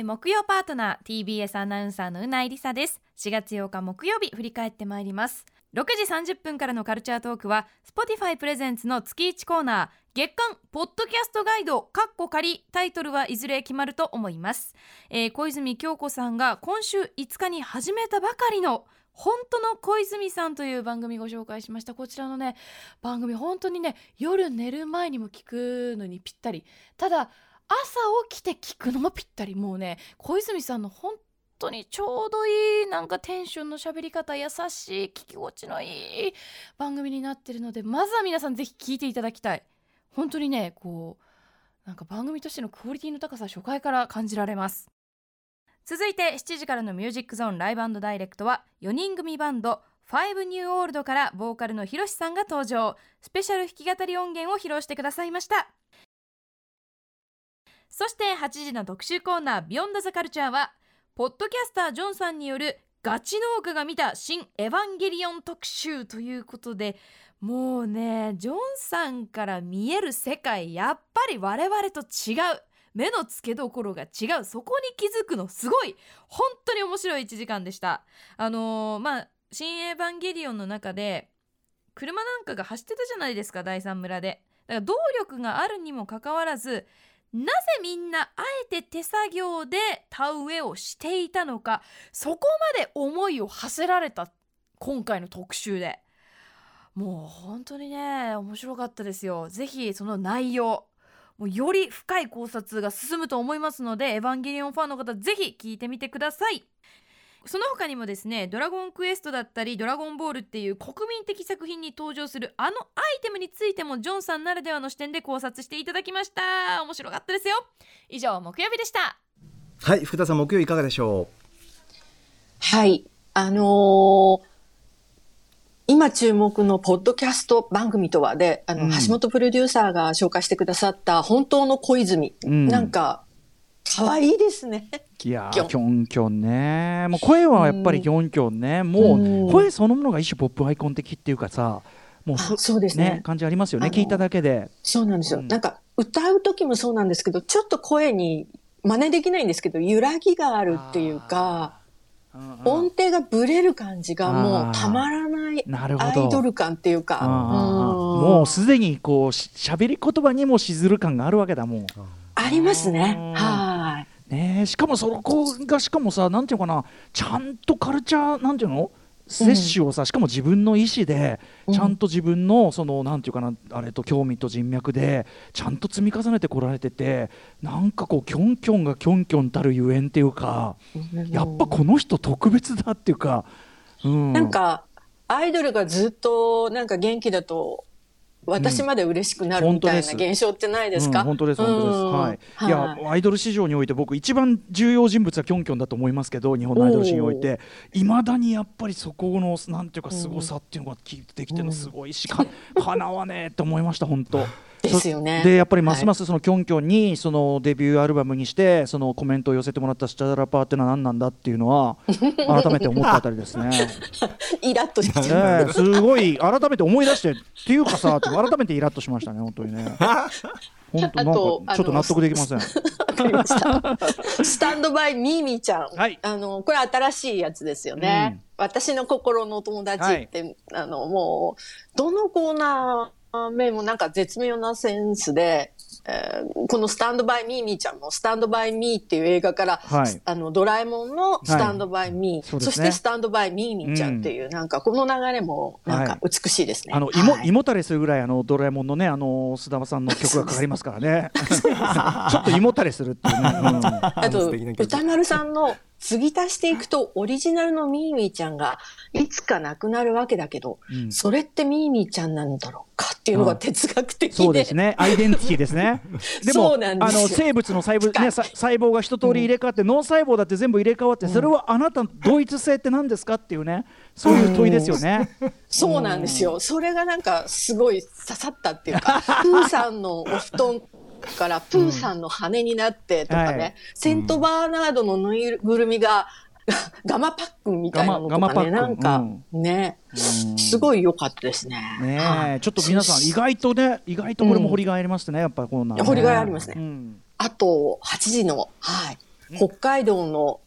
木曜パートナー TBS アナウンサーのうないりさです。4月8日木曜日振り返ってまいります。6時30分からのカルチャートークは Spotify プレゼンツの月1コーナー月間ポッドキャストガイドカッコ仮タイトルはいずれ決まると思います、えー小泉京子さんが今週5日に始めたばかりの本当の小泉さんという番組ご紹介しました。こちらのね番組本当にね夜寝る前にも聞くのにぴったり。ただ朝起きて聞くのもぴったり。もうね小泉さんの本当にちょうどいいなんかテンションの喋り方優しい聞き心地のいい番組になってるのでまずは皆さんぜひ聞いていただきたい。本当にねこうなんか番組としてのクオリティの高さ初回から感じられます。続いて7時からのミュージックゾーンライブダイレクトは4人組バンド5ニューオールドからボーカルのひろしさんが登場。スペシャル弾き語り音源を披露してくださいました。そして8時の特集コーナービヨンドザカルチャーはポッドキャスタージョンさんによるガチ農家が見た新エヴァンゲリオン特集ということでもうねジョンさんから見える世界やっぱり我々と違う目の付けどころが違うそこに気づくのすごい本当に面白い1時間でした。あのーまあ新エヴァンゲリオンの中で車なんかが走ってたじゃないですか第三村で。だから動力があるにもかかわらずなぜみんなあえて手作業で田植えをしていたのかそこまで思いを馳せられた今回の特集で。もう本当にね面白かったですよ。是非その内容もうより深い考察が進むと思いますのでエヴァンゲリオンファンの方是非聞いてみてください。その他にもですね「ドラゴンクエスト」だったり「ドラゴンボール」っていう国民的作品に登場するあのアイテムについてもジョンさんならではの視点で考察していただきました面白かったですよ以上木曜日でした
はい福田さん木曜いかがでしょ
はい。あのー今注目のポッドキャスト番組とはで、あの、
うん
橋本プロデューサーが紹介してくださった本当の小泉。
うん
なんか、可愛いですね。
いや
キョン。
ーキョンね。もう声はやっぱりキョンキョンね。も
うん。
う声そのものが一種ポップアイコン的っていうかさもう
あそうですね。
感じありますよね聞いただけで。
そうなんですよ。
うん。
なんか、歌う時もそうなんですけど、ちょっと声に真似できないんですけど、揺らぎがあるっていうか、音程がブレる感じがもうたまらない
なるほど。
アイドル感っていうか。うん。
もうすでにこうし喋り言葉にもしずる感があるわけだもん
ありますね。
うん。
は
ねえしかもそこがしかもさなんていうのかなちゃんとカルチャーなんていうの？摂取をさ、しかも自分の意思でちゃんと自分のそのなんていうかなあれと興味と人脈でちゃんと積み重ねてこられててなんかこうキョンキョンがキョンキョンたるゆえんっていうかやっぱこの人特別だっていうか、うん、
なんか、アイドルがずっとなんか元気だと、私まで嬉しくなるみたいな現象ってないですか、
うん、本当です本当です、
うん
はい、
はい。
いやアイドル市場において僕一番重要人物はキョンキョンだと思いますけど日本のアイドル市場において。いまだにやっぱりそこのなんていうか凄さっていうのが聞いてきてるのすごいし、かかなわねえって思いました本当。
ですよね
そでやっぱりますますそのキョンキョンにそのデビューアルバムにしてそのコメントを寄せてもらったスチャダラパーってのは何なんだっていうのは 改めて思ったあたりですね。
イラッとしちゃう。
すごい改めて思い出してっていうかさ改めてイラッとしましたね本当にね。本当なんかちょっと納得できません。
スタンドバイミーミーちゃん。
はい
あの、これ新しいやつですよね。私の心のお友達って、あの、もう、どのコーナー目もなんか絶妙なセンスで、えーこのスタンドバイミーミーちゃんもスタンドバイミーっていう映画から、
はい。
あの、ドラえもんのスタンドバイミー、
そうですね。
そしてスタンドバイミーミーちゃんっていう、なんかこの流れもなんか美しいですね。
あの芋、
はい。
胃もたれするぐらいあのドラえもんのねあの須田さんの曲がかかりますからね。ちょっと胃もたれするっていうね。うん。
あと、歌丸さんの継ぎ足していくと、オリジナルのミーミーちゃんがいつかなくなるわけだけど、
うん。
それってミーミーちゃんなのだろうかっていうのが哲学的で。
そうですね、アイデンティティですね。でも、あの生物の細胞、ね、さ細胞が一通り入れ替わって、脳細胞だって全部入れ替わって、それはあなたの同一性って何ですかっていうね、そういう問いですよね。
そうなんですよ。それがなんかすごい刺さったっていうか、プーさんのお布団からプーさんの羽になってとかね、
はい。
セントバーナードのぬいぐるみが ガマパックンみたいなのとかね、なんかね、すごい良かったですね。
ねえ
はい。
ちょっと皆さん、意外とね、意外とこれも掘りがいありますね、やっぱりこんな、ね。
掘りがいありますね。
うん。
あと、8時の、はい、北海道の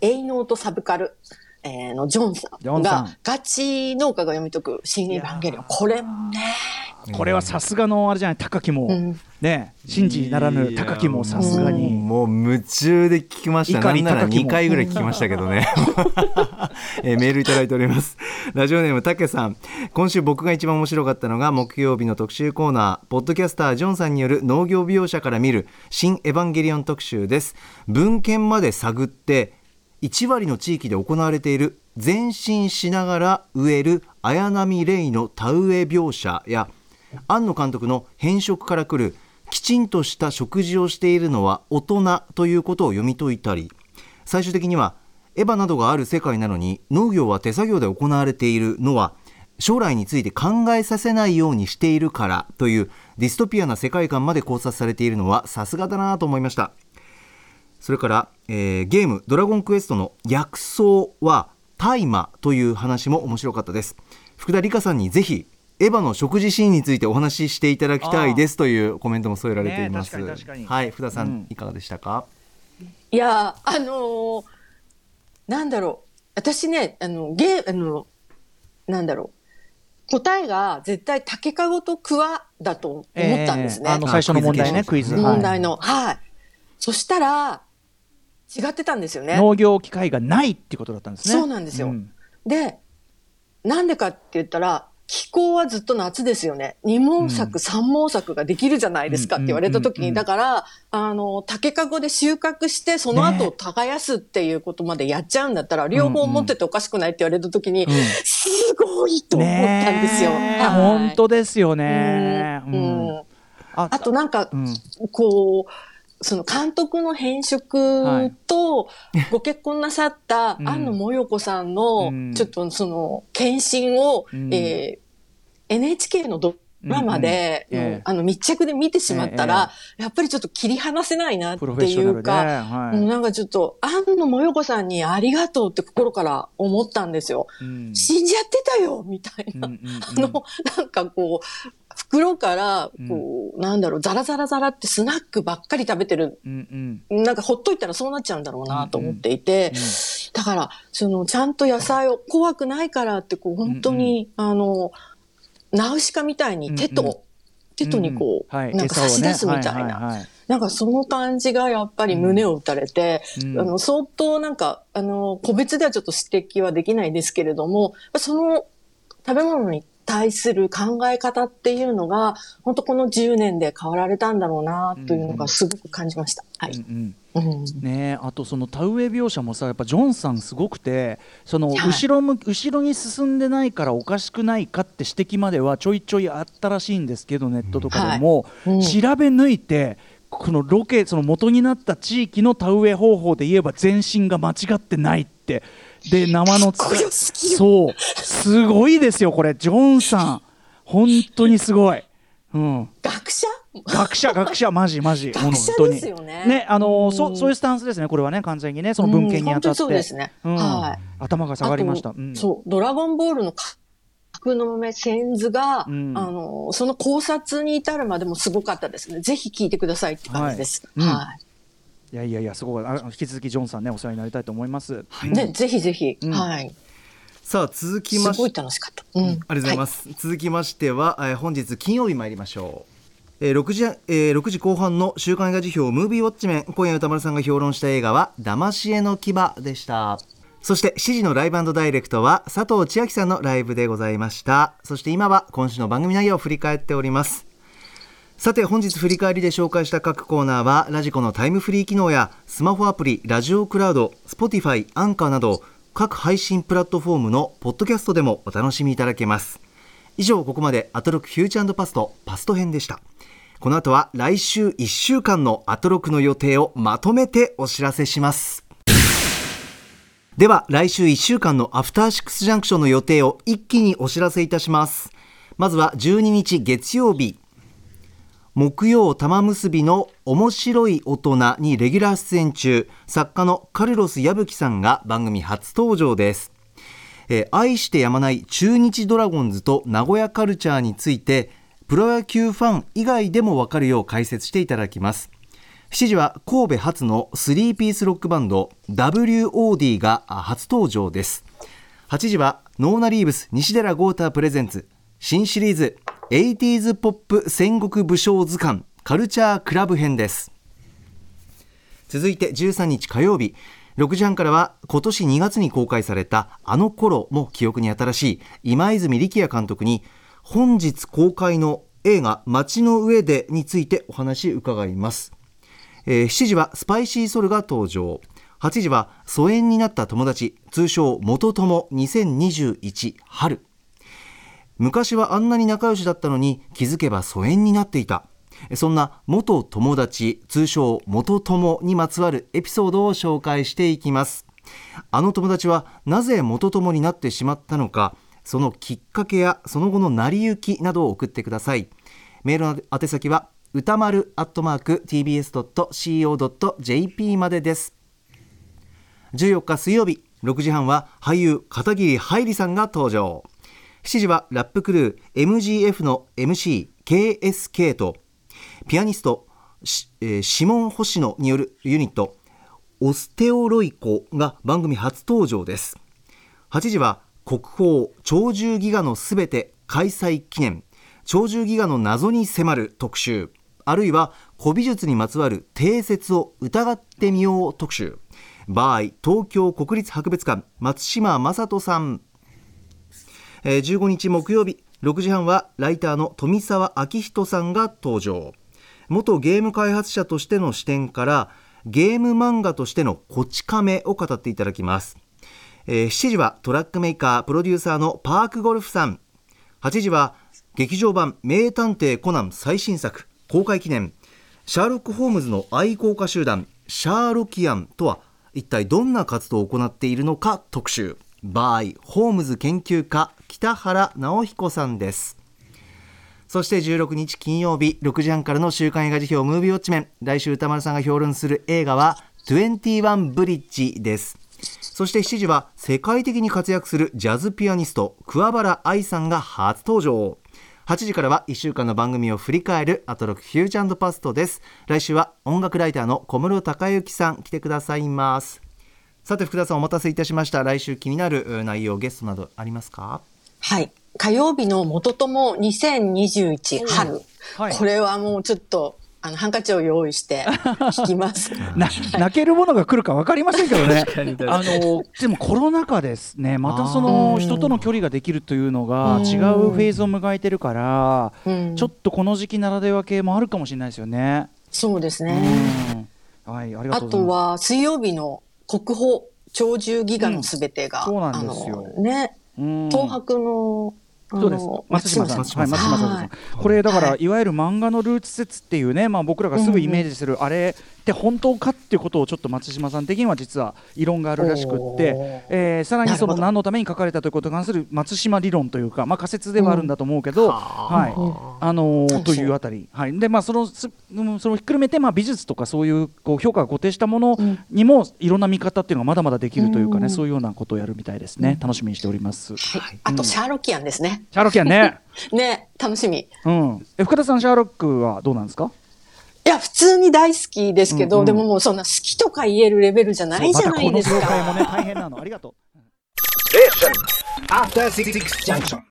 営農とサブカル、えーのジョンさん
ジョンさん
が、ガチ農家が読み解く新エヴァンゲリオン。これもね、
これはさすがのあれじゃない、高木も、
うん
ね、信じならぬ高木もさすがに。
もう夢中で聞きました。な
碇
んなら
高木も
2回ぐらい聞きましたけどね。えーメールいただいております。ラジオネームたけさん。今週僕が一番面白かったのが木曜日の特集コーナー、ポッドキャスタージョンさんによる農業美容者から見る新エヴァンゲリオン特集です。文献まで探って、1割の地域で行われている前進しながら植える綾波レイの田植え描写や庵野監督の変色からくるきちんとした食事をしているのは大人ということを読み解いたり最終的にはエヴァなどがある世界なのに農業は手作業で行われているのは将来について考えさせないようにしているからというディストピアな世界観まで考察されているのはさすがだなと思いました。それから、えーゲーム「ドラゴンクエスト」の薬草は大麻という話も面白かったです福田理香さんにぜひエヴァの食事シーンについてお話ししていただきたいですというコメントも添えられています、
ね
はい福田さん、
うん
いかがでしたか？
いやー、あのーなんだろう。私ね、あの、ゲー、あの、なんだろう。答えが絶対竹かごと桑だと思ったんですね。
えーあの最初の問題ね、
あ
クイズ。はい
問題の。はい。そしたら、違ってたんですよね。
農業機会がないってことだったんですね。
そうなんですよ。
ん。
で、なんでかって言ったら、気候はずっと夏ですよね。二毛作、三毛作ができるじゃないですかって言われた時に、
うんうんうんうん。
だから、あの、竹かごで収穫して、その後
ね
耕すっていうことまでやっちゃうんだったら、両方持ってておかしくないって言われた時に、
ん
すごいと思ったんですよ。はい。
本当ですよね。
うん。うん。
あ
あとなんか、
うん。
こう、その監督の変色と、ご結婚なさった
うん。
庵野もよこさんの
うん、
ちょっとその、献身を、
うん。
えー NHK のドラマで、
うん。うん。
あの密着で見てしまったら、やっぱりちょっと切り離せないなって。いうか、
はい。
なんかちょっと、庵野もよこさんにありがとうって心から思ったんですよ。
うん。
死んじゃってたよみたいな。
うんうんうん。
あの、なんかこう、袋から、こう、なんだろう、ザラザラザラってスナックばっかり食べてる。
うんうん。
なんかほっといたらそうなっちゃうんだろうなと思っていて、
うん。
だから、その、ちゃんと野菜を怖くないからって、こう、本当に、あの、ナウシカみたいに手
うんうん。
とテトにこう、
うんはい。
なんか差し出すみたいな。
餌をねはいはいはい。
なんかその感じがやっぱり胸を打たれて、
うん。
あの、相当なんか、あの、個別ではちょっと指摘はできないですけれども、その食べ物に対する考え方っていうのが、本当この10年で変わられたんだろうな、というのがすごく感じました。はい。
うん
うん。
ねえあとその田植え描写もさやっぱジョンさんすごくてその
はい。
後ろむ、後ろに進んでないからおかしくないかって指摘まではちょいちょいあったらしいんですけどネットとかでも、
はい。うん。
調べ抜いてこのロケその元になった地域の田植え方法で言えば全身が間違ってないってで生のそう。すごいですよこれ。ジョンさん。本当にすごい。うん、
学者？
学者学者。マジマジ。
学者
本当に
ですよね。
あの
うん。
そうそういうスタンスですねこれはね完全にね。その文献に当たって、
うん本当にそうですね。
うん。
はい。
頭が下がりました。うん。
そう、ドラゴンボールの架空の豆、線図が、
うん。
あの、その考察に至るまでもすごかったですね。ぜひ聞いてくださいって感じです。
はい。うん。
はい。
いやいやいやすごい。あ引き続きジョンさんねお世話になりたいと思います、
ね、ぜひぜひ、
うん。
はい。
さあ続き
すごい楽しかった。うん。
ありがとうございます、続きましては、えー本日金曜日参りましょう、えー6時、えー6時後半の週刊映画辞表ムービーウォッチメン今夜歌丸さんが評論した映画は騙し絵の牙でした。そして7時のライブダイレクトは佐藤千秋さんのライブでございました。そして今は今週の番組内容を振り返っておりますさて本日振り返りで紹介した各コーナーはラジコのタイムフリー機能やスマホアプリラジオクラウド Spotify アンカーなど各配信プラットフォームのポッドキャストでもお楽しみいただけます。以上ここまでアトロクフューチャーパストパスト編でした。この後は来週1週間のアトロクの予定をまとめてお知らせします。では来週1週間のアフターシックスジャンクションの予定を一気にお知らせいたします。まずは12日月曜日木曜玉結びの面白い大人にレギュラー出演中作家のカルロス矢吹さんが番組初登場です、えー愛してやまない中日ドラゴンズと名古屋カルチャーについてプロ野球ファン以外でもわかるよう解説していただきます。7時は神戸初の3ピースロックバンド WOD が初登場です。8時はノーナリーブス西寺豪太プレゼンツ新シリーズ 80s ポップ戦国武将図鑑カルチャークラブ編です。続いて13日火曜日。6時半からは今年2月に公開されたあの頃も記憶に新しい今泉力也監督に本日公開の映画街の上でについてお話伺います。えー7時は SPiCYSOL が登場。8時は疎遠になった友達通称元友2021春。昔はあんなに仲良しだったのに気づけば疎遠になっていた。そんな元友達通称元友にまつわるエピソードを紹介していきます。あの友達はなぜ元友になってしまったのかそのきっかけやその後の成り行きなどを送ってください。メールの宛先は歌丸アットマーク tbs.co.jp までです。14日水曜日6時半は俳優片桐はいりさんが登場。7時はラップクルー MGF の MCKSK とピアニストしえーシモン・星野によるユニットオステオロイコが番組初登場です。8時は国宝鳥獣戯画のすべて開催記念。鳥獣戯画の謎に迫る特集。あるいは古美術にまつわる定説を疑ってみよう特集。by 東京国立博物館松嶋雅人さん。えー15日木曜日6時半はライターのとみさわ昭仁さんが登場。元ゲーム開発者としての視点からゲーム漫画としてのこち亀を語っていただきます、えー7時はトラックメーカープロデューサーの PARKGOLF さん。8時は劇場版名探偵コナン最新作公開記念。シャーロック・ホームズの愛好家集団シャーロキアンとは一体どんな活動を行っているのか特集。by ホームズ研究家北原直彦さんです。そして16日金曜日6時半からの週刊映画辞表ムービーウォッチメン。来週歌丸さんが評論する映画は21ブリッジです。そして7時は世界的に活躍するジャズピアニスト桑原愛さんが初登場。8時からは1週間の番組を振り返るアトロクフューチャーパストです。来週は音楽ライターの小室孝之さん来てくださいます。さて福田さんお待たせいたしました。来週気になる内容ゲストなどありますか？
はい。火曜日の元友2021春。
はい
これはもうちょっと、あの、ハンカチを用意して弾きます。
な泣けるものが来るか分かりませんけどねあのでもコロナ禍ですねまたその人との距離ができるというのが
うん
違うフェーズを迎えてるから
うん
ちょっとこの時期ならでは系もあるかもしれないですよね。
そうです
う
ね。
んはいありが
あ
とうございます。
とは、水曜日の国宝、鳥獣戯画のすべてが、
うんそうなんですよ
ね、
うん
東博の、あ
そうです。
の
松島さん、
松
はい、松島さん、
はい。
これだから、
はい。
い、わゆる漫画のルーツ説っていうね、まあ、僕らがすぐイメージするあれって本当かっていうことをちょっと松島さん的には実は異論があるらしくってえーさらにその何のために書かれたということに関する松島理論というか、まあ、仮説ではあるんだと思うけど、はい。あのー
うん
というあたり、はい。でまあ、そのそれをひっくるめて、まあ、美術とかそういうこう評価が固定したものにもいろんな見方っていうのがまだまだできるというかね、
うん。
そういうようなことをやるみたいですね、楽しみにしております。シ
はい。あと、シャーロキアンですね。
ャーロックやね。
ね、楽しみ。い
うん、え深田さん、シャーロックはどうなんですか？
や、普通に大好きですけど、
うんうん
でももうそんな好きとか言えるレベルじゃないじゃないです
そうまたこの業界も
か。
ね大変なのありがとう
Station. After Six Junction.